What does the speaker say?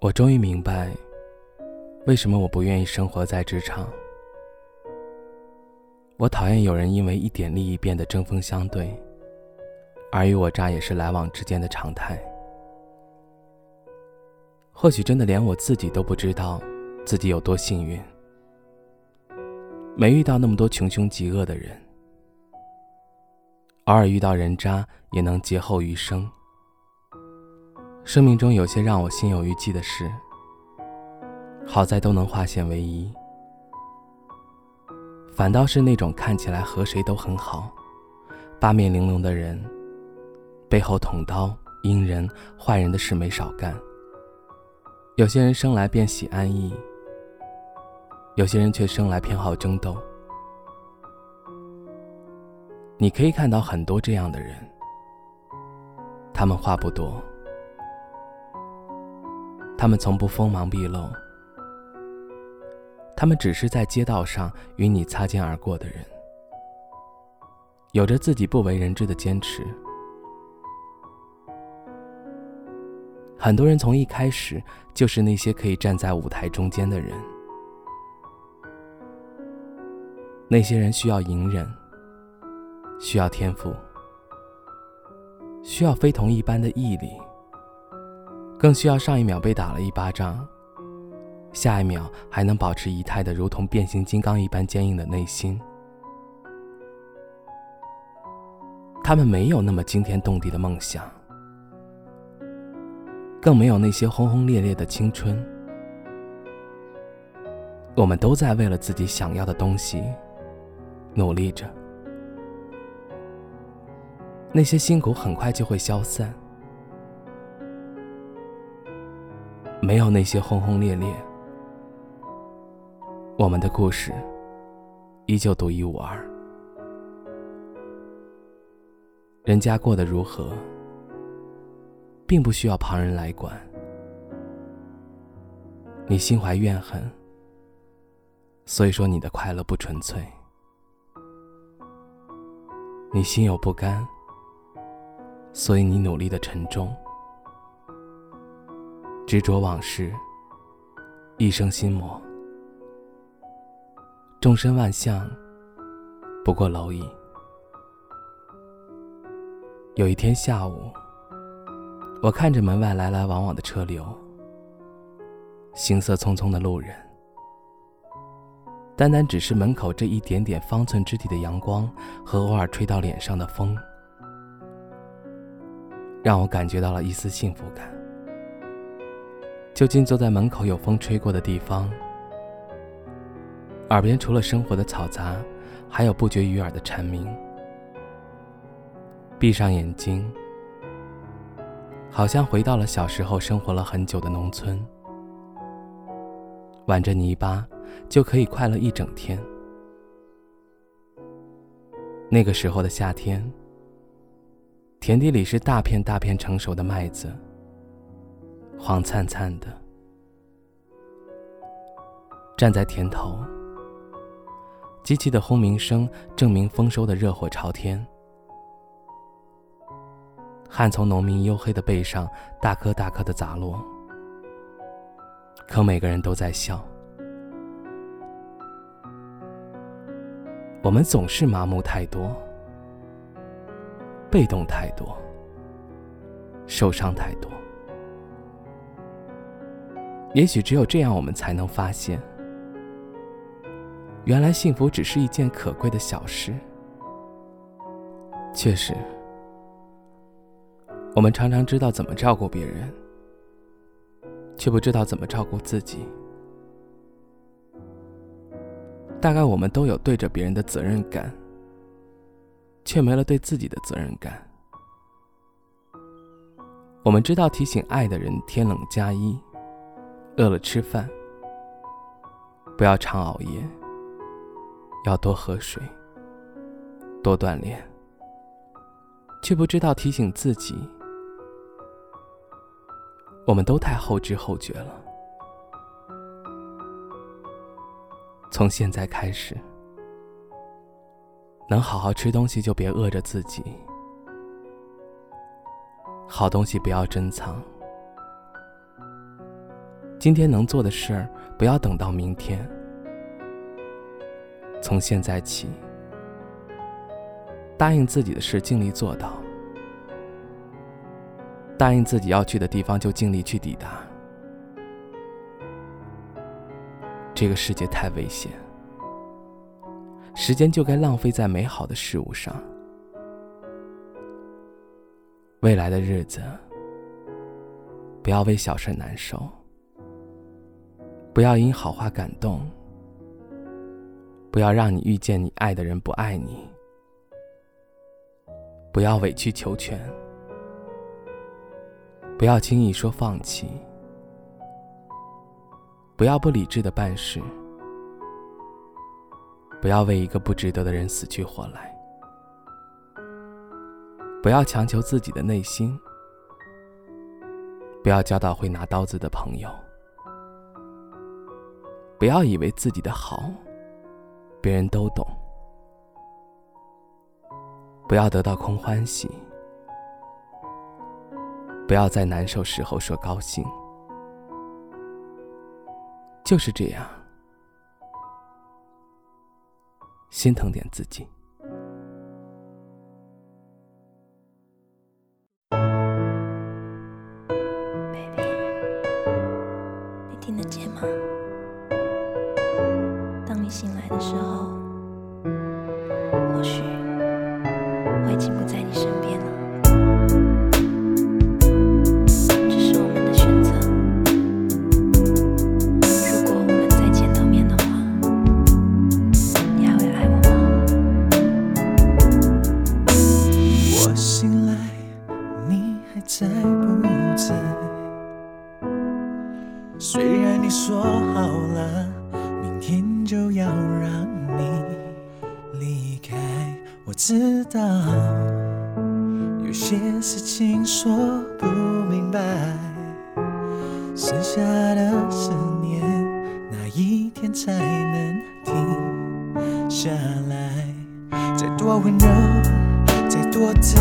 我终于明白，为什么我不愿意生活在职场。我讨厌有人因为一点利益变得针锋相对，尔虞我诈也是来往之间的常态。或许真的连我自己都不知道自己有多幸运，没遇到那么多穷凶极恶的人，偶尔遇到人渣也能劫后余生。生命中有些让我心有余悸的事，好在都能化险为夷。反倒是那种看起来和谁都很好、八面玲珑的人，背后捅刀、阴人、坏人的事没少干。有些人生来便喜安逸，有些人却生来偏好争斗。你可以看到很多这样的人，他们话不多。他们从不锋芒毕露，他们只是在街道上与你擦肩而过的人，有着自己不为人知的坚持。很多人从一开始就是那些可以站在舞台中间的人，那些人需要隐忍，需要天赋，需要非同一般的毅力。更需要上一秒被打了一巴掌，下一秒还能保持仪态的如同变形金刚一般坚硬的内心。他们没有那么惊天动地的梦想，更没有那些轰轰烈烈的青春。我们都在为了自己想要的东西努力着，那些辛苦很快就会消散。没有那些轰轰烈烈，我们的故事依旧独一无二。人家过得如何，并不需要旁人来管。你心怀怨恨，所以说你的快乐不纯粹；你心有不甘，所以你努力的沉重。执着往事，一生心魔。众生万象，不过蝼蚁。有一天下午，我看着门外来来往往的车流，行色匆匆的路人，单单只是门口这一点点方寸之地的阳光和偶尔吹到脸上的风，让我感觉到了一丝幸福感。就近坐在门口有风吹过的地方，耳边除了生活的嘈杂，还有不绝于耳的蝉鸣。闭上眼睛，好像回到了小时候生活了很久的农村，玩着泥巴就可以快乐一整天。那个时候的夏天，田地里是大片大片成熟的麦子。黄灿灿的，站在田头，机器的轰鸣声证明丰收的热火朝天，汗从农民黝黑的背上大颗大颗的砸落，可每个人都在笑。我们总是麻木太多，被动太多，受伤太多。也许只有这样，我们才能发现，原来幸福只是一件可贵的小事。确实，我们常常知道怎么照顾别人，却不知道怎么照顾自己。大概我们都有对着别人的责任感，却没了对自己的责任感。我们知道提醒爱的人天冷加衣。饿了吃饭，不要常熬夜，要多喝水，多锻炼，却不知道提醒自己，我们都太后知后觉了。从现在开始，能好好吃东西就别饿着自己，好东西不要珍藏。今天能做的事儿，不要等到明天。从现在起，答应自己的事尽力做到；答应自己要去的地方就尽力去抵达。这个世界太危险，时间就该浪费在美好的事物上。未来的日子，不要为小事难受。不要因好话感动，不要让你遇见你爱的人不爱你，不要委曲求全，不要轻易说放弃，不要不理智的办事，不要为一个不值得的人死去活来，不要强求自己的内心，不要交到会拿刀子的朋友。不要以为自己的好，别人都懂。不要得到空欢喜，不要在难受时候说高兴。就是这样，心疼点自己。的时候，我知道有些事情说不明白，剩下的思念哪一天才能停下来？再多温柔，再多疼